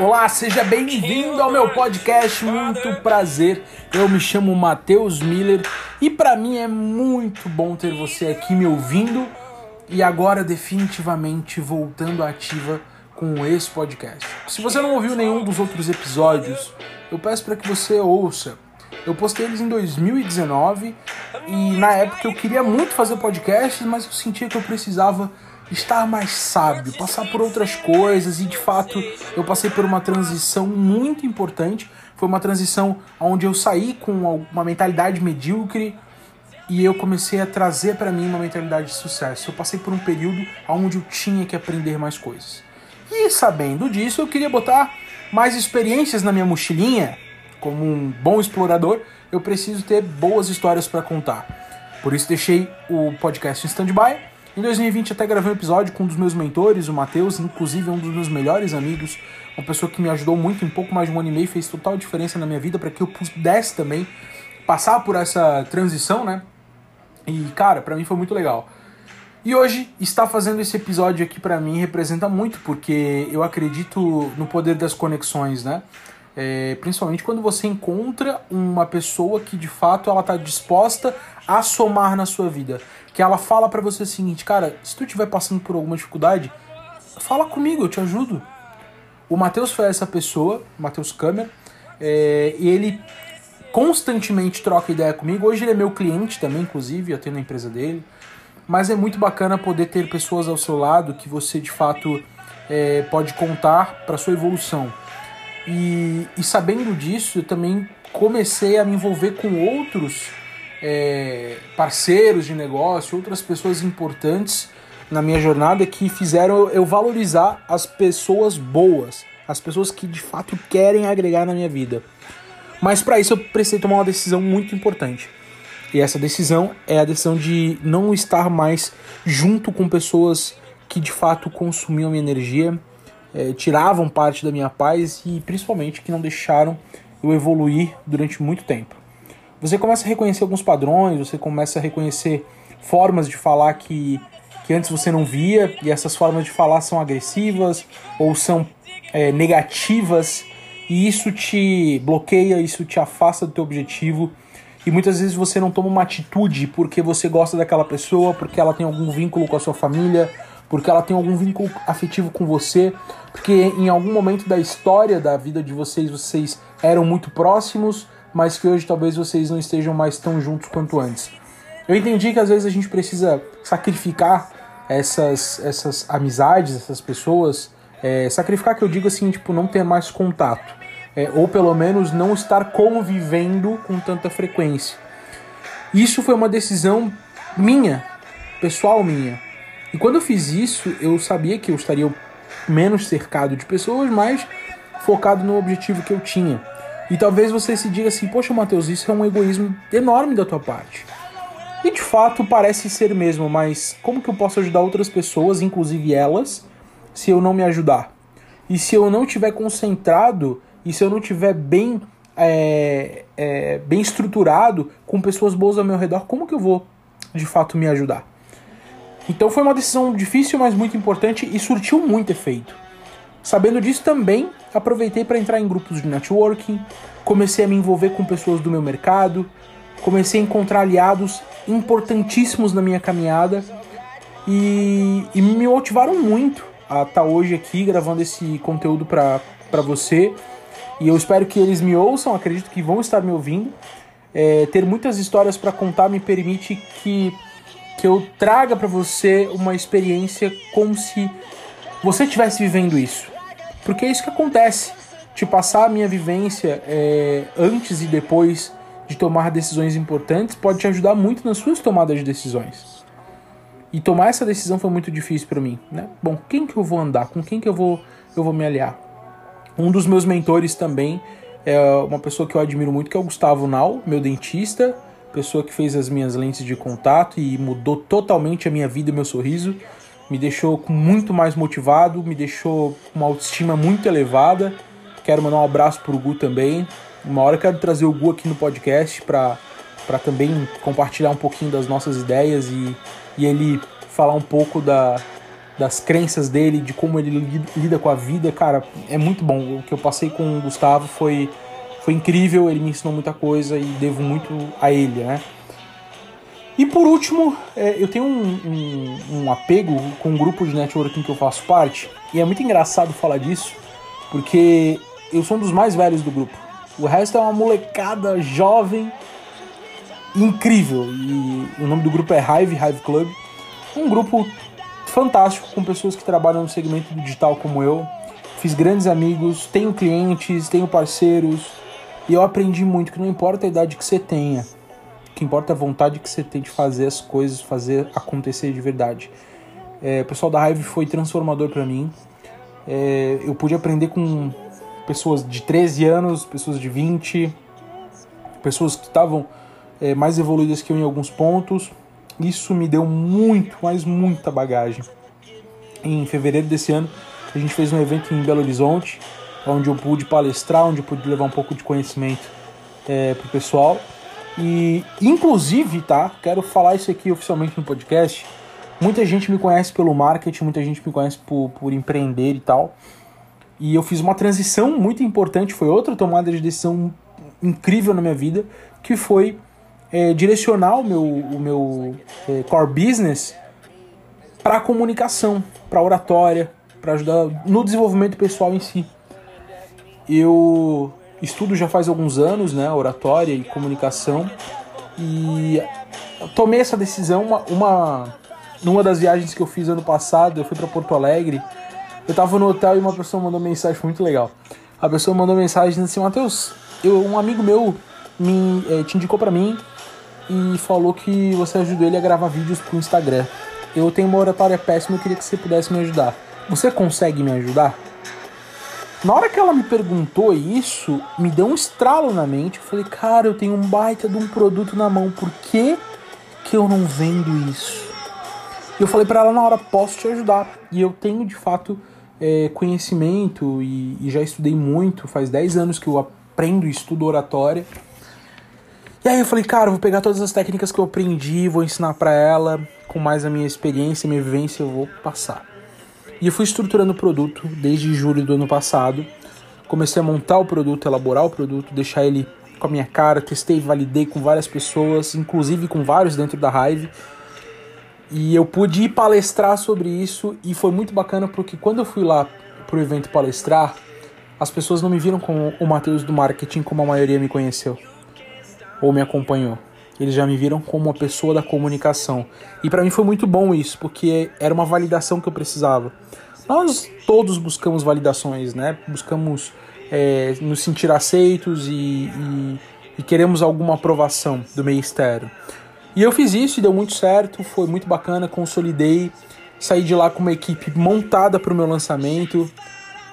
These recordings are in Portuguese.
Olá, seja bem-vindo ao meu podcast. Muito prazer. Eu me chamo Matheus Miller e para mim é muito bom ter você aqui me ouvindo e agora definitivamente voltando ativa com esse podcast. Se você não ouviu nenhum dos outros episódios, eu peço para que você ouça. Eu postei eles em 2019 e na época eu queria muito fazer podcast, mas eu sentia que eu precisava estar mais sábio, passar por outras coisas e de fato eu passei por uma transição muito importante. Foi uma transição onde eu saí com uma mentalidade medíocre e eu comecei a trazer para mim uma mentalidade de sucesso. Eu passei por um período onde eu tinha que aprender mais coisas. E sabendo disso, eu queria botar mais experiências na minha mochilinha. Como um bom explorador, eu preciso ter boas histórias para contar. Por isso deixei o podcast em stand-by em 2020 até gravei um episódio com um dos meus mentores, o Matheus, inclusive um dos meus melhores amigos, uma pessoa que me ajudou muito em pouco mais de um ano e meio, fez total diferença na minha vida para que eu pudesse também passar por essa transição, né? E cara, para mim foi muito legal. E hoje estar fazendo esse episódio aqui para mim representa muito porque eu acredito no poder das conexões, né? É, principalmente quando você encontra uma pessoa que de fato ela está disposta a somar na sua vida que ela fala para você o seguinte, cara, se tu estiver passando por alguma dificuldade, fala comigo, eu te ajudo. O Matheus foi essa pessoa, Matheus Câmara, é, e ele constantemente troca ideia comigo. Hoje ele é meu cliente também, inclusive, eu tenho na empresa dele. Mas é muito bacana poder ter pessoas ao seu lado que você de fato é, pode contar para sua evolução. E, e sabendo disso, eu também comecei a me envolver com outros é, parceiros de negócio, outras pessoas importantes na minha jornada que fizeram eu valorizar as pessoas boas, as pessoas que de fato querem agregar na minha vida. Mas para isso eu precisei tomar uma decisão muito importante. E essa decisão é a decisão de não estar mais junto com pessoas que de fato consumiam minha energia, é, tiravam parte da minha paz e principalmente que não deixaram eu evoluir durante muito tempo você começa a reconhecer alguns padrões, você começa a reconhecer formas de falar que, que antes você não via, e essas formas de falar são agressivas ou são é, negativas, e isso te bloqueia, isso te afasta do teu objetivo. E muitas vezes você não toma uma atitude porque você gosta daquela pessoa, porque ela tem algum vínculo com a sua família, porque ela tem algum vínculo afetivo com você, porque em algum momento da história da vida de vocês vocês eram muito próximos, mas que hoje talvez vocês não estejam mais tão juntos quanto antes. Eu entendi que às vezes a gente precisa sacrificar essas, essas amizades, essas pessoas, é, sacrificar que eu digo assim, tipo, não ter mais contato, é, ou pelo menos não estar convivendo com tanta frequência. Isso foi uma decisão minha, pessoal minha. E quando eu fiz isso, eu sabia que eu estaria menos cercado de pessoas, mas focado no objetivo que eu tinha. E talvez você se diga assim: Poxa, Matheus, isso é um egoísmo enorme da tua parte. E de fato parece ser mesmo, mas como que eu posso ajudar outras pessoas, inclusive elas, se eu não me ajudar? E se eu não tiver concentrado e se eu não tiver bem, é, é, bem estruturado com pessoas boas ao meu redor, como que eu vou de fato me ajudar? Então foi uma decisão difícil, mas muito importante e surtiu muito efeito. Sabendo disso também, aproveitei para entrar em grupos de networking, comecei a me envolver com pessoas do meu mercado, comecei a encontrar aliados importantíssimos na minha caminhada e, e me motivaram muito a estar tá hoje aqui gravando esse conteúdo para você. E eu espero que eles me ouçam, acredito que vão estar me ouvindo. É, ter muitas histórias para contar me permite que, que eu traga para você uma experiência como se você estivesse vivendo isso. Porque é isso que acontece. Te passar a minha vivência é, antes e depois de tomar decisões importantes pode te ajudar muito nas suas tomadas de decisões. E tomar essa decisão foi muito difícil para mim, né? Bom, quem que eu vou andar? Com quem que eu vou eu vou me aliar? Um dos meus mentores também é uma pessoa que eu admiro muito, que é o Gustavo Nau, meu dentista, pessoa que fez as minhas lentes de contato e mudou totalmente a minha vida e meu sorriso me deixou muito mais motivado, me deixou com uma autoestima muito elevada. Quero mandar um abraço pro Gu também. Uma hora quero trazer o Gu aqui no podcast para também compartilhar um pouquinho das nossas ideias e, e ele falar um pouco da, das crenças dele, de como ele lida com a vida, cara, é muito bom. O que eu passei com o Gustavo foi, foi incrível, ele me ensinou muita coisa e devo muito a ele, né? E por último, é, eu tenho um, um, um, apego com um grupo de networking que eu faço parte, e é muito engraçado falar disso, porque eu sou um dos mais velhos do grupo. O resto é uma molecada jovem, incrível, e o nome do grupo é Hive, Hive Club. Um grupo fantástico com pessoas que trabalham no segmento digital como eu. Fiz grandes amigos, tenho clientes, tenho parceiros, e eu aprendi muito que não importa a idade que você tenha, que importa a vontade que você tem de fazer as coisas, fazer acontecer de verdade. É, o pessoal da Hive foi transformador para mim. É, eu pude aprender com pessoas de 13 anos, pessoas de 20, pessoas que estavam é, mais evoluídas que eu em alguns pontos. Isso me deu muito, mas muita bagagem. Em fevereiro desse ano, a gente fez um evento em Belo Horizonte, onde eu pude palestrar, onde eu pude levar um pouco de conhecimento é, pro pessoal. E, inclusive, tá? Quero falar isso aqui oficialmente no podcast. Muita gente me conhece pelo marketing, muita gente me conhece por, por empreender e tal. E eu fiz uma transição muito importante, foi outra tomada de decisão incrível na minha vida, que foi é, direcionar o meu, o meu é, core business para comunicação, para oratória, para ajudar no desenvolvimento pessoal em si. Eu estudo já faz alguns anos, né, oratória e comunicação, e tomei essa decisão uma, uma numa das viagens que eu fiz ano passado, eu fui para Porto Alegre. Eu tava no hotel e uma pessoa mandou mensagem muito legal. A pessoa mandou mensagem assim: Matheus, eu, um amigo meu me, é, te indicou para mim e falou que você ajudou ele a gravar vídeos pro Instagram. Eu tenho uma oratória péssima e queria que você pudesse me ajudar. Você consegue me ajudar? Na hora que ela me perguntou isso, me deu um estralo na mente. Eu falei, cara, eu tenho um baita de um produto na mão, por que, que eu não vendo isso? E eu falei para ela na hora, posso te ajudar. E eu tenho de fato é, conhecimento e, e, já estudei muito, faz 10 anos que eu aprendo e estudo oratória. E aí eu falei, cara, vou pegar todas as técnicas que eu aprendi, vou ensinar para ela, com mais a minha experiência, minha vivência, eu vou passar. E fui estruturando o produto desde julho do ano passado. Comecei a montar o produto, elaborar o produto, deixar ele com a minha cara, testei validei com várias pessoas, inclusive com vários dentro da Hive. E eu pude ir palestrar sobre isso e foi muito bacana porque quando eu fui lá pro evento palestrar, as pessoas não me viram como o Matheus do marketing como a maioria me conheceu ou me acompanhou. Eles já me viram como uma pessoa da comunicação. E para mim foi muito bom isso, porque era uma validação que eu precisava. Nós todos buscamos validações, né? Buscamos é, nos sentir aceitos e, e, e queremos alguma aprovação do meio externo. E eu fiz isso e deu muito certo, foi muito bacana, consolidei, saí de lá com uma equipe montada para o meu lançamento.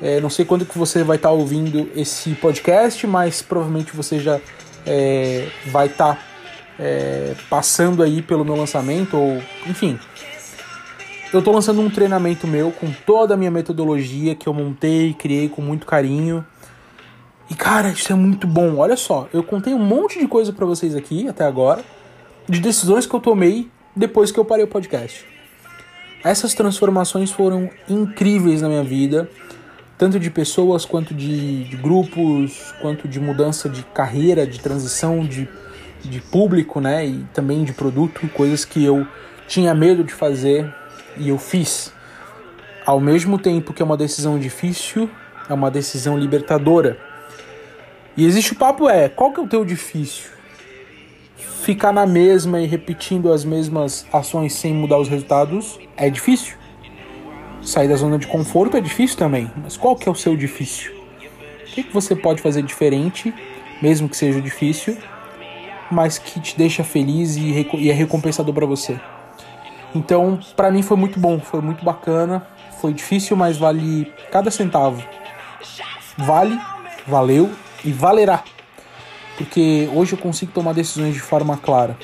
É, não sei quando que você vai estar tá ouvindo esse podcast, mas provavelmente você já é, vai estar tá é, passando aí pelo meu lançamento, ou enfim. Eu estou lançando um treinamento meu com toda a minha metodologia que eu montei, criei com muito carinho. E cara, isso é muito bom. Olha só, eu contei um monte de coisa para vocês aqui até agora, de decisões que eu tomei depois que eu parei o podcast. Essas transformações foram incríveis na minha vida, tanto de pessoas quanto de, de grupos, quanto de mudança de carreira, de transição de de público, né, e também de produto, coisas que eu tinha medo de fazer e eu fiz. Ao mesmo tempo que é uma decisão difícil, é uma decisão libertadora. E existe o papo é, qual que é o teu difícil? Ficar na mesma e repetindo as mesmas ações sem mudar os resultados é difícil. Sair da zona de conforto é difícil também, mas qual que é o seu difícil? O que, que você pode fazer diferente, mesmo que seja difícil, mas que te deixa feliz e, e é recompensador para você. Então, para mim foi muito bom, foi muito bacana, foi difícil, mas vale cada centavo. Vale, valeu e valerá. Porque hoje eu consigo tomar decisões de forma clara.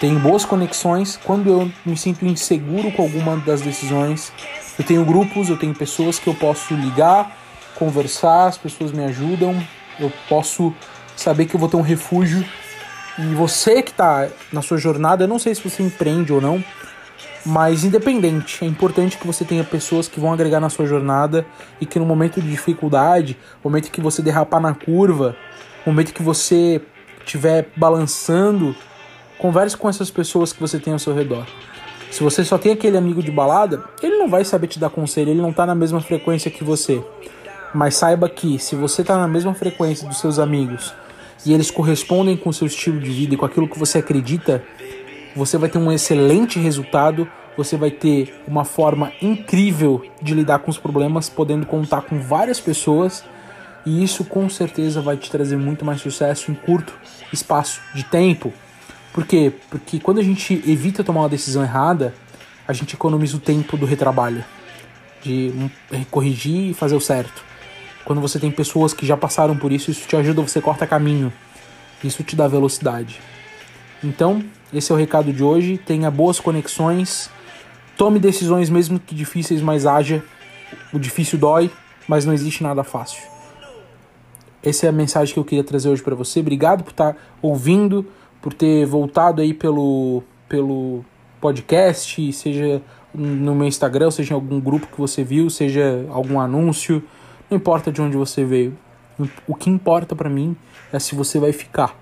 Tenho boas conexões. Quando eu me sinto inseguro com alguma das decisões, eu tenho grupos, eu tenho pessoas que eu posso ligar, conversar, as pessoas me ajudam. Eu posso saber que eu vou ter um refúgio e você que está na sua jornada, eu não sei se você empreende ou não, Mas independente, é importante que você tenha pessoas que vão agregar na sua jornada e que no momento de dificuldade, momento que você derrapar na curva, momento que você estiver balançando, converse com essas pessoas que você tem ao seu redor. Se você só tem aquele amigo de balada, ele não vai saber te dar conselho, ele não tá na mesma frequência que você. Mas saiba que se você tá na mesma frequência dos seus amigos e eles correspondem com o seu estilo de vida e com aquilo que você acredita, você vai ter um excelente resultado, você vai ter uma forma incrível de lidar com os problemas, podendo contar com várias pessoas, e isso com certeza vai te trazer muito mais sucesso em curto espaço de tempo. Por quê? Porque quando a gente evita tomar uma decisão errada, a gente economiza o tempo do retrabalho, de corrigir e fazer o certo. Quando você tem pessoas que já passaram por isso, isso te ajuda, você corta caminho. Isso te dá velocidade. Então, esse é o recado de hoje. Tenha boas conexões. Tome decisões mesmo que difíceis, mas haja. O difícil dói, mas não existe nada fácil. Essa é a mensagem que eu queria trazer hoje para você. Obrigado por estar ouvindo, por ter voltado aí pelo, pelo podcast, seja no meu Instagram, seja em algum grupo que você viu, seja algum anúncio. Não importa de onde você veio. O que importa para mim é se você vai ficar.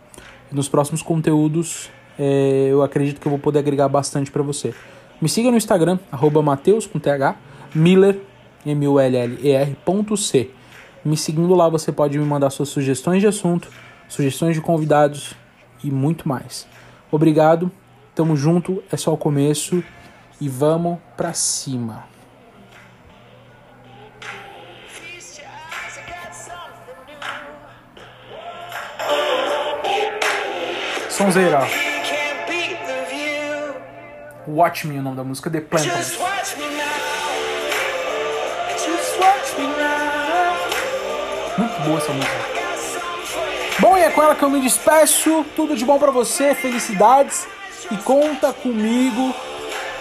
Nos próximos conteúdos, é, eu acredito que eu vou poder agregar bastante para você. Me siga no Instagram, arroba Mateus, com TH, Miller, M-U-L-L-E-R, ponto C. Me seguindo lá, você pode me mandar suas sugestões de assunto, sugestões de convidados e muito mais. Obrigado, tamo junto, é só o começo e vamos pra cima. Sonzeira. Watch Me, o nome da música, The Plantons. Muito boa essa música. Bom, e é com ela que eu me despeço. Tudo de bom para você, felicidades e conta comigo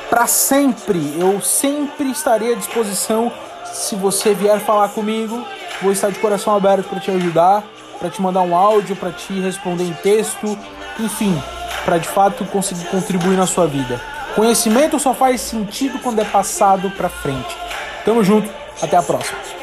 para sempre. Eu sempre estarei à disposição se você vier falar comigo. Vou estar de coração aberto para te ajudar, para te mandar um áudio, para te responder em texto, enfim, para de fato conseguir contribuir na sua vida. Conhecimento só faz sentido quando é passado para frente. Tamo junto, até a próxima.